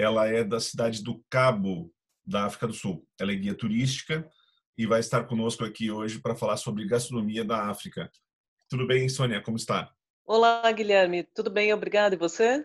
ela é da cidade do Cabo, da África do Sul. Ela é guia turística e vai estar conosco aqui hoje para falar sobre gastronomia da África. Tudo bem, Sônia? Como está? Olá, Guilherme. Tudo bem? Obrigada. E você?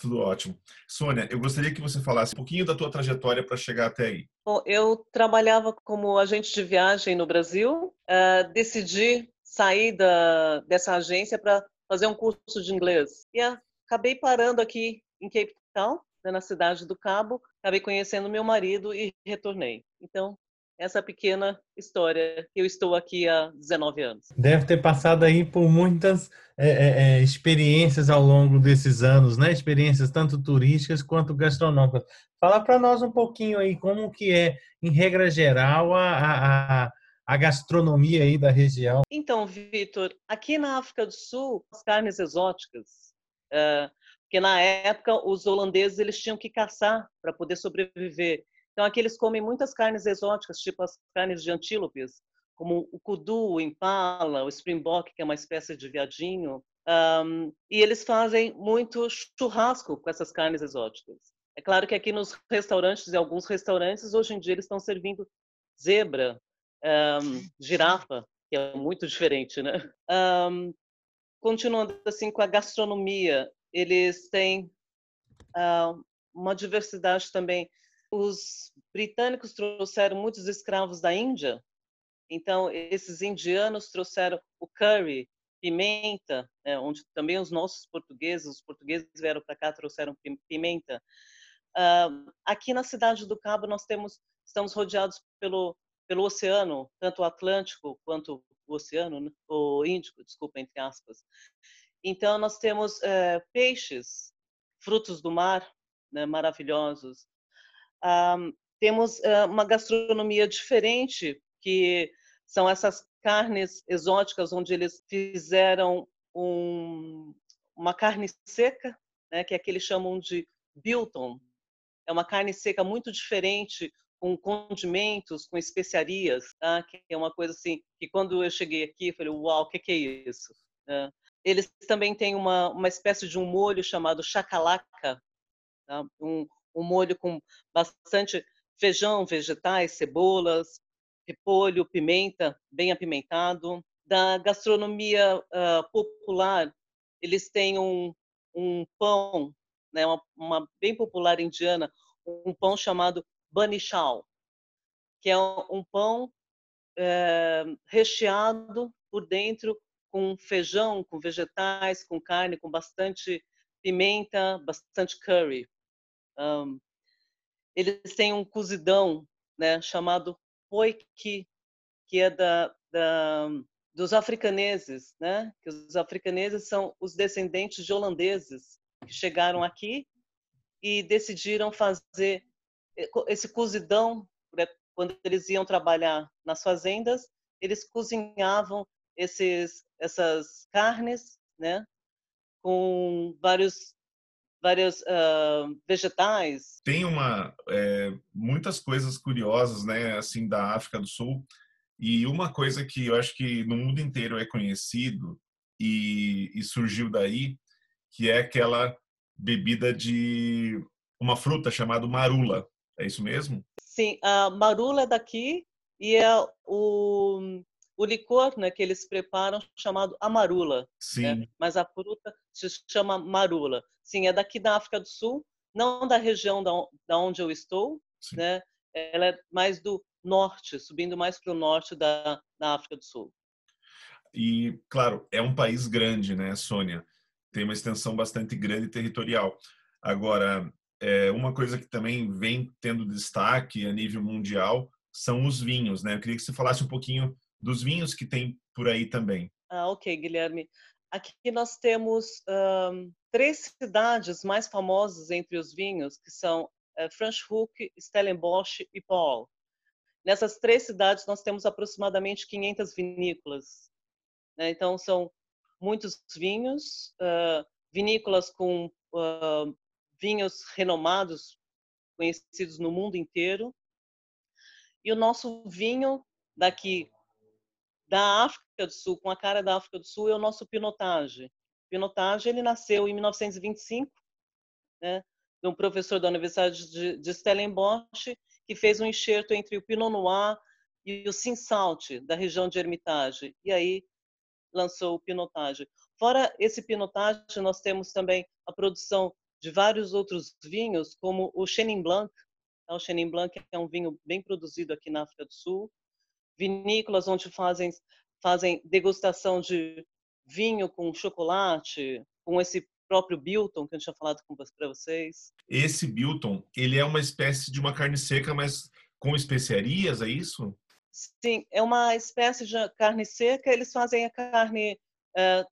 Tudo ótimo. Sônia, eu gostaria que você falasse um pouquinho da tua trajetória para chegar até aí. Bom, eu trabalhava como agente de viagem no Brasil. Uh, decidi sair da, dessa agência para fazer um curso de inglês. E acabei parando aqui em Cape Town né, na cidade do Cabo, acabei conhecendo meu marido e retornei. Então, essa pequena história. Eu estou aqui há 19 anos. Deve ter passado aí por muitas é, é, é, experiências ao longo desses anos, né? Experiências tanto turísticas quanto gastronômicas. Fala para nós um pouquinho aí como que é, em regra geral, a, a, a gastronomia aí da região. Então, Vitor, aqui na África do Sul, as carnes exóticas, uh, porque na época os holandeses eles tinham que caçar para poder sobreviver. Então aqui eles comem muitas carnes exóticas, tipo as carnes de antílopes, como o kudu, o impala, o springbok, que é uma espécie de viadinho. Um, e eles fazem muito churrasco com essas carnes exóticas. É claro que aqui nos restaurantes, e alguns restaurantes, hoje em dia eles estão servindo zebra, um, girafa, que é muito diferente, né? Um, continuando assim com a gastronomia, eles têm uh, uma diversidade também. Os britânicos trouxeram muitos escravos da Índia, então esses indianos trouxeram o curry, pimenta, né, onde também os nossos portugueses, os portugueses vieram para cá trouxeram pimenta. Uh, aqui na cidade do Cabo nós temos, estamos rodeados pelo pelo oceano, tanto o Atlântico quanto o oceano, né, o Índico, desculpa, entre aspas. Então, nós temos é, peixes, frutos do mar, né, maravilhosos. Um, temos uh, uma gastronomia diferente, que são essas carnes exóticas, onde eles fizeram um, uma carne seca, né, que é que eles chamam de bilton. É uma carne seca muito diferente, com condimentos, com especiarias, tá? que é uma coisa assim, que quando eu cheguei aqui, eu falei, uau, o que, que é isso? É. Eles também têm uma, uma espécie de um molho chamado chacalaca, tá? um, um molho com bastante feijão, vegetais, cebolas, repolho, pimenta, bem apimentado. Da gastronomia uh, popular, eles têm um, um pão, né, uma, uma, bem popular indiana, um pão chamado banichal, que é um pão é, recheado por dentro com feijão, com vegetais, com carne, com bastante pimenta, bastante curry. Um, eles têm um cozidão, né, chamado poiki, que é da, da, dos africaneses, né? Que os africaneses são os descendentes de holandeses que chegaram aqui e decidiram fazer esse cozidão né, quando eles iam trabalhar nas fazendas, eles cozinhavam esses, essas carnes, né, com vários vários uh, vegetais. Tem uma é, muitas coisas curiosas, né, assim da África do Sul e uma coisa que eu acho que no mundo inteiro é conhecido e, e surgiu daí, que é aquela bebida de uma fruta chamada marula. É isso mesmo? Sim, a marula é daqui e é o o licor né, que eles preparam chamado amarula. Né, Sim. Né? Mas a fruta se chama marula. Sim, é daqui da África do Sul, não da região da, da onde eu estou, Sim. né? Ela é mais do norte, subindo mais para o norte da, da África do Sul. E, claro, é um país grande, né, Sônia? Tem uma extensão bastante grande territorial. Agora, é, uma coisa que também vem tendo destaque a nível mundial são os vinhos, né? Eu queria que você falasse um pouquinho dos vinhos que tem por aí também. Ah, ok, Guilherme. Aqui nós temos um, três cidades mais famosas entre os vinhos, que são é, Franschhoek, Stellenbosch e Paul. Nessas três cidades nós temos aproximadamente 500 vinícolas. Né? Então são muitos vinhos, uh, vinícolas com uh, vinhos renomados, conhecidos no mundo inteiro. E o nosso vinho daqui da África do Sul, com a cara da África do Sul, é o nosso Pinotage. Pinotage ele nasceu em 1925, né, de um professor da Universidade de, de Stellenbosch, que fez um enxerto entre o Pinot Noir e o Cinsault, da região de Hermitage. E aí lançou o Pinotage. Fora esse Pinotage, nós temos também a produção de vários outros vinhos, como o Chenin Blanc. O Chenin Blanc é um vinho bem produzido aqui na África do Sul vinícolas onde fazem, fazem degustação de vinho com chocolate, com esse próprio Bilton que eu tinha falado para vocês. Esse Bilton, ele é uma espécie de uma carne seca, mas com especiarias, é isso? Sim, é uma espécie de carne seca. Eles fazem a carne é,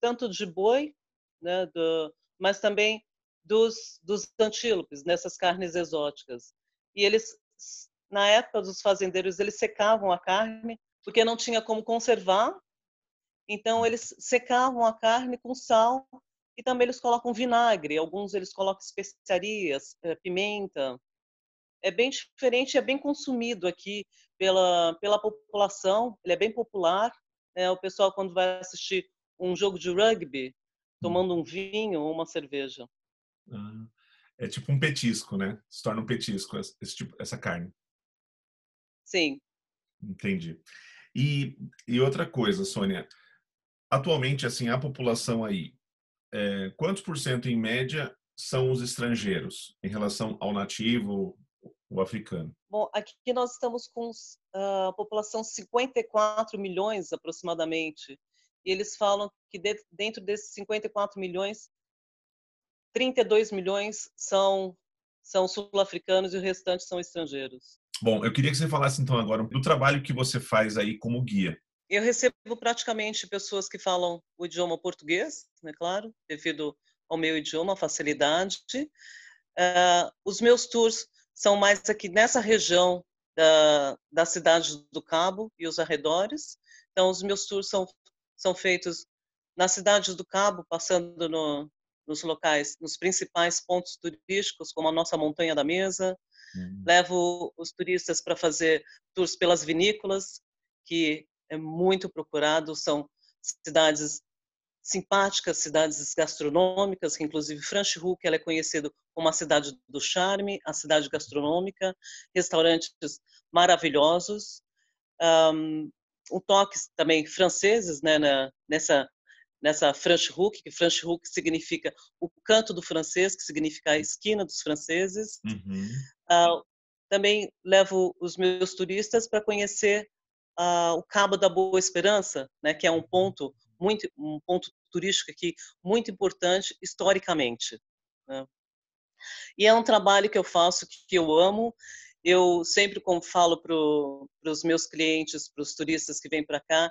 tanto de boi, né, do, mas também dos, dos antílopes, nessas carnes exóticas. E eles na época dos fazendeiros, eles secavam a carne, porque não tinha como conservar. Então, eles secavam a carne com sal e também eles colocam vinagre. Alguns eles colocam especiarias, eh, pimenta. É bem diferente, é bem consumido aqui pela, pela população. Ele é bem popular. Né? O pessoal, quando vai assistir um jogo de rugby, hum. tomando um vinho ou uma cerveja. Ah, é tipo um petisco, né? Se torna um petisco esse tipo, essa carne. Sim. Entendi. E, e outra coisa, Sônia, atualmente, assim, a população aí, é, quantos por cento em média são os estrangeiros em relação ao nativo, o africano? Bom, aqui nós estamos com a uh, população 54 milhões aproximadamente. E eles falam que de, dentro desses 54 milhões, 32 milhões são, são sul-africanos e o restante são estrangeiros. Bom, eu queria que você falasse então agora do trabalho que você faz aí como guia. Eu recebo praticamente pessoas que falam o idioma português, né, claro, devido ao meu idioma, facilidade. Uh, os meus tours são mais aqui nessa região da, da cidade do Cabo e os arredores. Então, os meus tours são, são feitos na cidade do Cabo, passando no, nos locais, nos principais pontos turísticos, como a nossa Montanha da Mesa, Uhum. Levo os turistas para fazer tours pelas vinícolas, que é muito procurado, são cidades simpáticas, cidades gastronômicas, que inclusive Franschhoek ela é conhecida como a cidade do charme, a cidade gastronômica, restaurantes maravilhosos, um, um toque também franceses, né, na, nessa nessa Franschhoek, que Franschhoek significa o canto do francês, que significa a esquina dos franceses. Uhum. Uh, também levo os meus turistas para conhecer uh, o Cabo da Boa Esperança, né, que é um ponto muito um ponto turístico aqui muito importante historicamente. Né? E é um trabalho que eu faço que eu amo. Eu sempre como falo para os meus clientes, para os turistas que vêm para cá,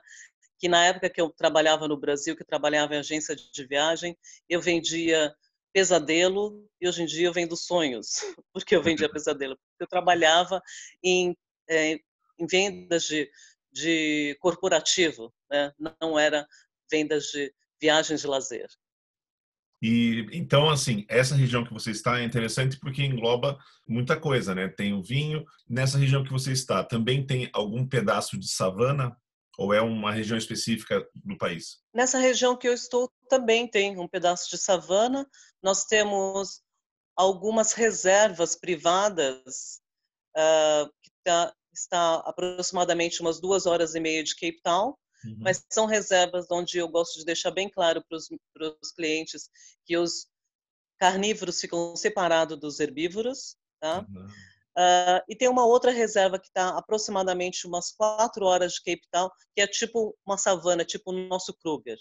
que na época que eu trabalhava no Brasil, que trabalhava em agência de viagem, eu vendia pesadelo e hoje em dia eu vendo sonhos, porque eu vendia pesadelo. Eu trabalhava em, é, em vendas de, de corporativo, né? não era vendas de viagens de lazer. E então, assim, essa região que você está é interessante porque engloba muita coisa, né? Tem o vinho. Nessa região que você está, também tem algum pedaço de savana ou é uma região específica do país? Nessa região que eu estou também tem um pedaço de savana. Nós temos algumas reservas privadas uh, que tá, está aproximadamente umas duas horas e meia de Cape Town, uhum. mas são reservas onde eu gosto de deixar bem claro para os clientes que os carnívoros ficam separados dos herbívoros, tá? Uhum. Uh, e tem uma outra reserva que está aproximadamente umas quatro horas de Cape Town, que é tipo uma savana, tipo o nosso Kruger.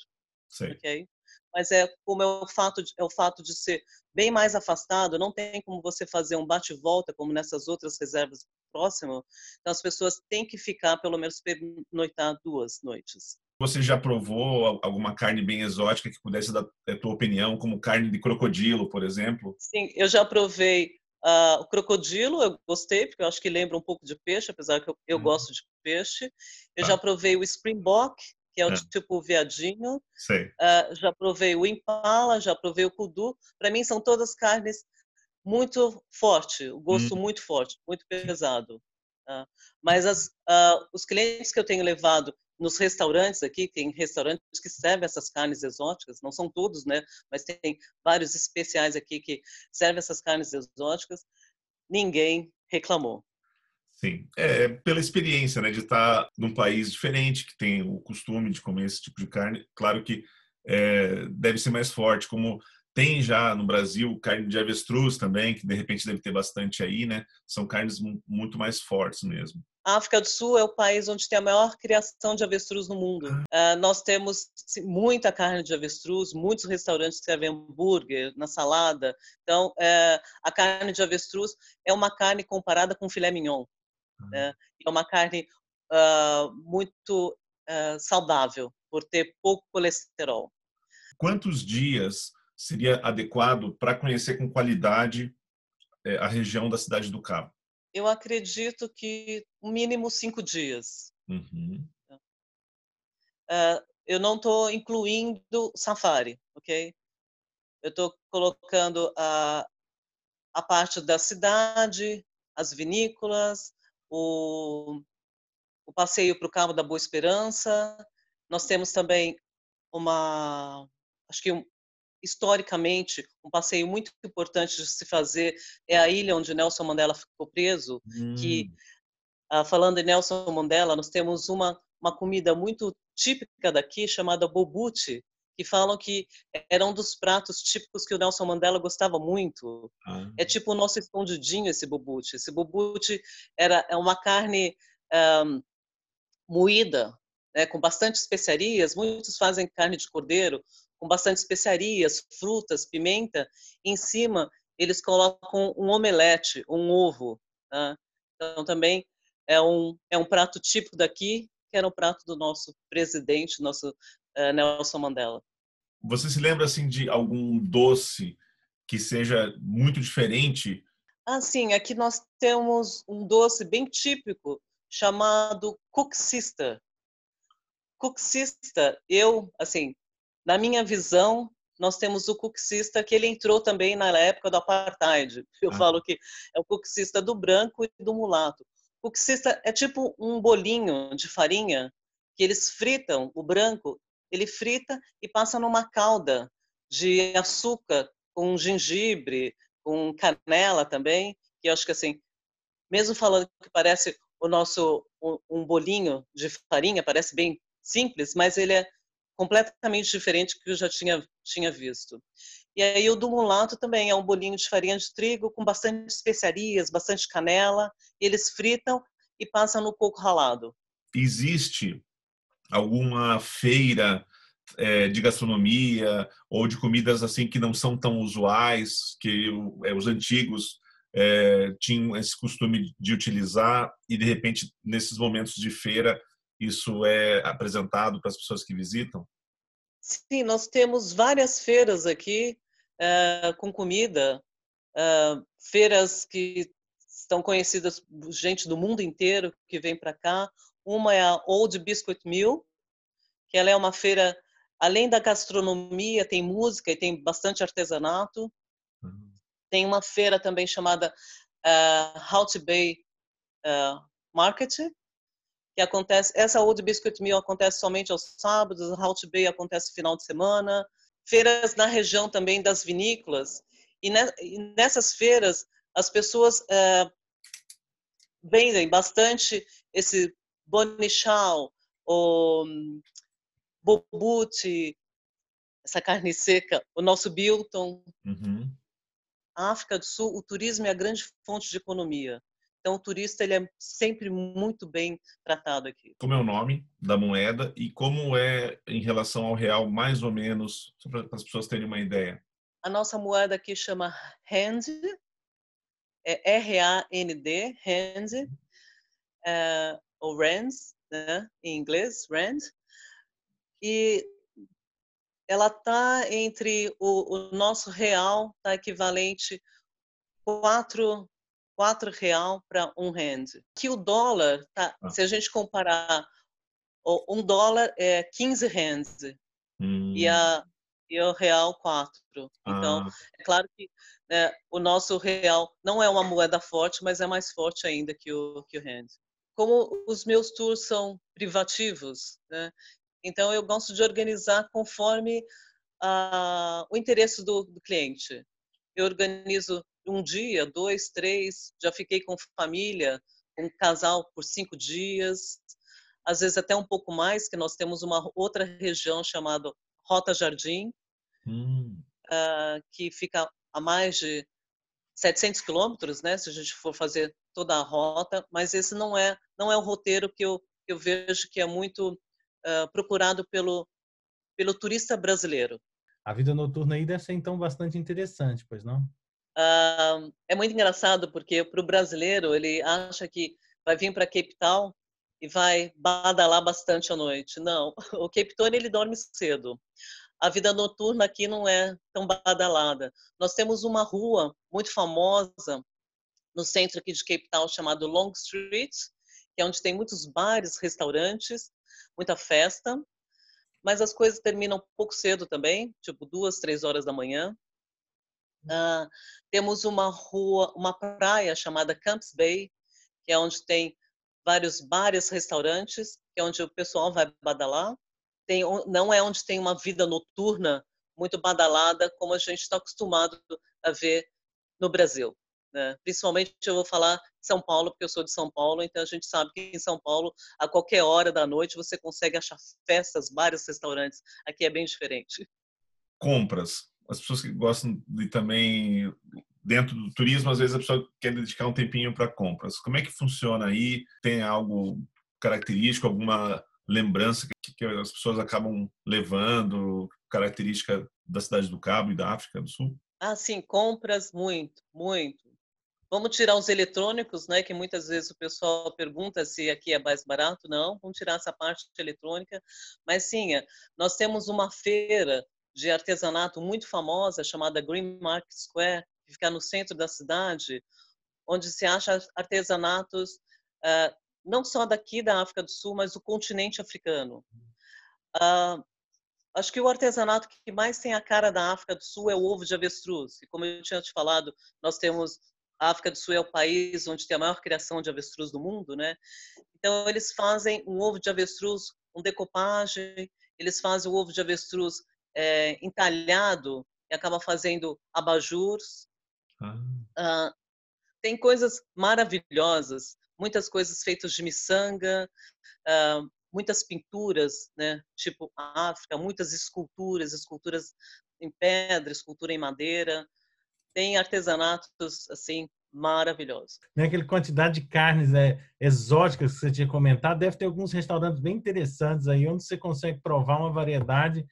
Sim. Okay? mas é como é o fato de, é o fato de ser bem mais afastado, não tem como você fazer um bate-volta como nessas outras reservas próximas. Então as pessoas têm que ficar pelo menos pernoitar duas noites. Você já provou alguma carne bem exótica que pudesse dar a tua opinião, como carne de crocodilo, por exemplo? Sim, eu já provei Uh, o crocodilo eu gostei, porque eu acho que lembra um pouco de peixe, apesar que eu, eu hum. gosto de peixe. Eu tá. já provei o springbok, que é o é. tipo veadinho, Uh, ah, já provei o impala, já provei o kudu. Para mim são todas carnes muito forte, o gosto hum. muito forte, muito pesado. Uh, mas as, uh, os clientes que eu tenho levado nos restaurantes aqui, tem restaurantes que servem essas carnes exóticas, não são todos, né? Mas tem vários especiais aqui que servem essas carnes exóticas. Ninguém reclamou. Sim, é, é pela experiência, né, de estar num país diferente, que tem o costume de comer esse tipo de carne. Claro que é, deve ser mais forte, como tem já no Brasil carne de avestruz também, que de repente deve ter bastante aí, né? São carnes muito mais fortes mesmo. A África do Sul é o país onde tem a maior criação de avestruz no mundo. Uh, nós temos muita carne de avestruz, muitos restaurantes servem hambúrguer na salada. Então, uh, a carne de avestruz é uma carne comparada com filé mignon. Uhum. Né, é uma carne uh, muito uh, saudável, por ter pouco colesterol. Quantos dias seria adequado para conhecer com qualidade é, a região da Cidade do Cabo? Eu acredito que mínimo cinco dias. Uhum. Uh, eu não estou incluindo safari, ok? Eu estou colocando a, a parte da cidade, as vinícolas, o, o passeio para o Carmo da Boa Esperança. Nós temos também uma, acho que um, historicamente, um passeio muito importante de se fazer é a ilha onde Nelson Mandela ficou preso, hum. que falando em Nelson Mandela, nós temos uma uma comida muito típica daqui chamada bobuti, que falam que era um dos pratos típicos que o Nelson Mandela gostava muito. Ah. É tipo o nosso escondidinho, esse bubute. Esse bubute era é uma carne um, moída, né, com bastante especiarias. Muitos fazem carne de cordeiro com bastante especiarias, frutas, pimenta. em cima, eles colocam um omelete, um ovo. Tá? Então, também é um, é um prato típico daqui, que era um prato do nosso presidente, nosso eh, Nelson Mandela. Você se lembra assim de algum doce que seja muito diferente? Ah, sim. aqui nós temos um doce bem típico chamado coxista. Coxista, eu, assim, na minha visão, nós temos o coxista que ele entrou também na época do apartheid. Eu ah. falo que é o coxista do branco e do mulato. O é tipo um bolinho de farinha que eles fritam o branco ele frita e passa numa calda de açúcar com gengibre, com canela também, que eu acho que assim, mesmo falando que parece o nosso um bolinho de farinha, parece bem simples, mas ele é completamente diferente do que eu já tinha tinha visto. E aí o do mulato também é um bolinho de farinha de trigo com bastante especiarias, bastante canela, e eles fritam e passam no coco ralado. Existe alguma feira é, de gastronomia ou de comidas assim que não são tão usuais, que é, os antigos é, tinham esse costume de utilizar e de repente nesses momentos de feira isso é apresentado para as pessoas que visitam? Sim, nós temos várias feiras aqui é, com comida, é, feiras que estão conhecidas gente do mundo inteiro que vem para cá, uma é a Old Biscuit Mill, que ela é uma feira, além da gastronomia, tem música e tem bastante artesanato. Uhum. Tem uma feira também chamada uh, Bay uh, Market, que acontece, essa Old Biscuit Mill acontece somente aos sábados, a Bay acontece no final de semana. Feiras na região também das vinícolas. E, nessas feiras, as pessoas eh, vendem bastante esse bonichal, o hum, bobute, essa carne seca, o nosso bilton. Uhum. A África do Sul, o turismo é a grande fonte de economia. Então, o turista ele é sempre muito bem tratado aqui. Como é o nome da moeda e como é em relação ao real, mais ou menos, para as pessoas terem uma ideia? A nossa moeda aqui chama RAND, é R-A-N-D, RAND. É, ou rand, né, em inglês, Rand, e ela está entre o, o, nosso real, está equivalente 4, 4 real para um rand. Que o dólar, tá, ah. se a gente comparar, um dólar é 15 rands hum. e, e o real 4. Então, ah. é claro que né, o nosso real não é uma moeda forte, mas é mais forte ainda que o, que o rand. Como os meus tours são privativos, né, então eu gosto de organizar conforme uh, o interesse do, do cliente. Eu organizo um dia, dois, três, já fiquei com família, um casal por cinco dias, às vezes até um pouco mais, que nós temos uma outra região chamada Rota Jardim, hum. uh, que fica a mais de 700 quilômetros, né, se a gente for fazer toda a rota, mas esse não é não é o roteiro que eu, que eu vejo que é muito uh, procurado pelo pelo turista brasileiro. A vida noturna aí deve ser então bastante interessante, pois não? Uh, é muito engraçado porque para o brasileiro ele acha que vai vir para Cape Town e vai badalar bastante à noite. Não, o Cape Town ele dorme cedo. A vida noturna aqui não é tão badalada. Nós temos uma rua muito famosa no centro aqui de Cape Town chamado Long Street, que é onde tem muitos bares, restaurantes, muita festa mas as coisas terminam um pouco cedo também, tipo duas, três horas da manhã. Uh, temos uma rua, uma praia chamada Camps Bay, que é onde tem vários bares, restaurantes, que é onde o pessoal vai badalar. Tem, não é onde tem uma vida noturna muito badalada, como a gente está acostumado a ver no Brasil. Né? Principalmente eu vou falar São Paulo, porque eu sou de São Paulo, então a gente sabe que em São Paulo, a qualquer hora da noite, você consegue achar festas, bares, restaurantes. Aqui é bem diferente. Compras. As pessoas que gostam de também dentro do turismo, às vezes a pessoa quer dedicar um tempinho para compras. Como é que funciona aí? Tem algo característico, alguma lembrança que, que as pessoas acabam levando, característica da cidade do Cabo e da África do Sul? Ah, sim, compras muito, muito. Vamos tirar os eletrônicos, né? Que muitas vezes o pessoal pergunta se aqui é mais barato. Não, vamos tirar essa parte eletrônica. Mas sim, é, nós temos uma feira de artesanato muito famosa chamada Green Market Square, que fica no centro da cidade, onde se acha artesanatos uh, não só daqui da África do Sul, mas do continente africano. Uh, acho que o artesanato que mais tem a cara da África do Sul é o ovo de avestruz. E como eu tinha te falado, nós temos a África do Sul é o país onde tem a maior criação de avestruz do mundo, né? Então eles fazem um ovo de avestruz com decopagem, eles fazem o ovo de avestruz é, entalhado e acaba fazendo abajurs. Ah. Ah, tem coisas maravilhosas, muitas coisas feitas de miçanga, ah, muitas pinturas, né? Tipo África, muitas esculturas, esculturas em pedra, escultura em madeira tem artesanatos assim maravilhosos. Né, aquela quantidade de carnes é, exóticas que você tinha comentado, deve ter alguns restaurantes bem interessantes aí, onde você consegue provar uma variedade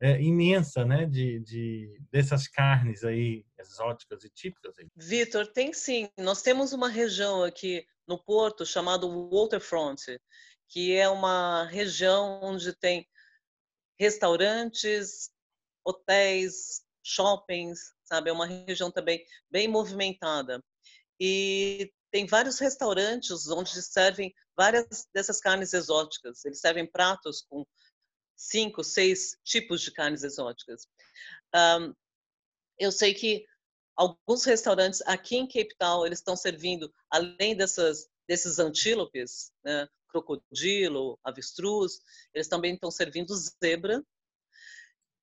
é, imensa, né, de, de, dessas carnes aí exóticas e típicas. Vitor, tem sim. Nós temos uma região aqui no Porto chamada Waterfront, que é uma região onde tem restaurantes, hotéis, shoppings, sabe? É uma região também bem movimentada. E tem vários restaurantes onde servem várias dessas carnes exóticas. Eles servem pratos com cinco, seis tipos de carnes exóticas. Um, eu sei que alguns restaurantes aqui em Cape Town eles estão servindo além dessas desses antílopes, né, crocodilo, avestruz, eles também estão servindo zebra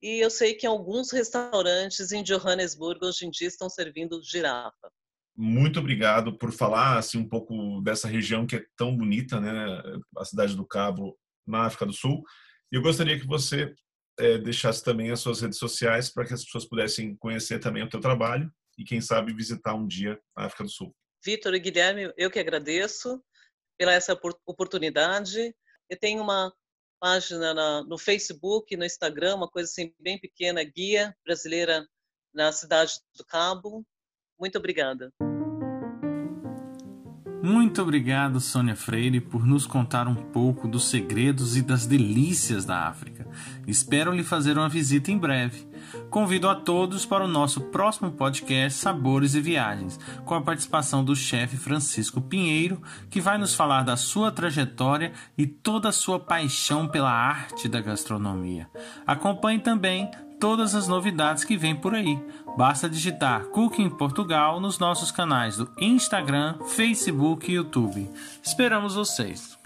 e eu sei que alguns restaurantes em Johannesburgo hoje em dia estão servindo girafa. Muito obrigado por falar assim um pouco dessa região que é tão bonita, né? A cidade do Cabo, na África do Sul. E eu gostaria que você é, deixasse também as suas redes sociais para que as pessoas pudessem conhecer também o teu trabalho e quem sabe visitar um dia a África do Sul. Vitor e Guilherme, eu que agradeço pela essa oportunidade. Eu tenho uma página na, no Facebook, no Instagram, uma coisa assim bem pequena, Guia Brasileira na Cidade do Cabo. Muito obrigada. Muito obrigado, Sônia Freire, por nos contar um pouco dos segredos e das delícias da África. Espero lhe fazer uma visita em breve. Convido a todos para o nosso próximo podcast Sabores e Viagens, com a participação do chefe Francisco Pinheiro, que vai nos falar da sua trajetória e toda a sua paixão pela arte da gastronomia. Acompanhe também todas as novidades que vêm por aí. Basta digitar Cooking Portugal nos nossos canais do Instagram, Facebook e YouTube. Esperamos vocês!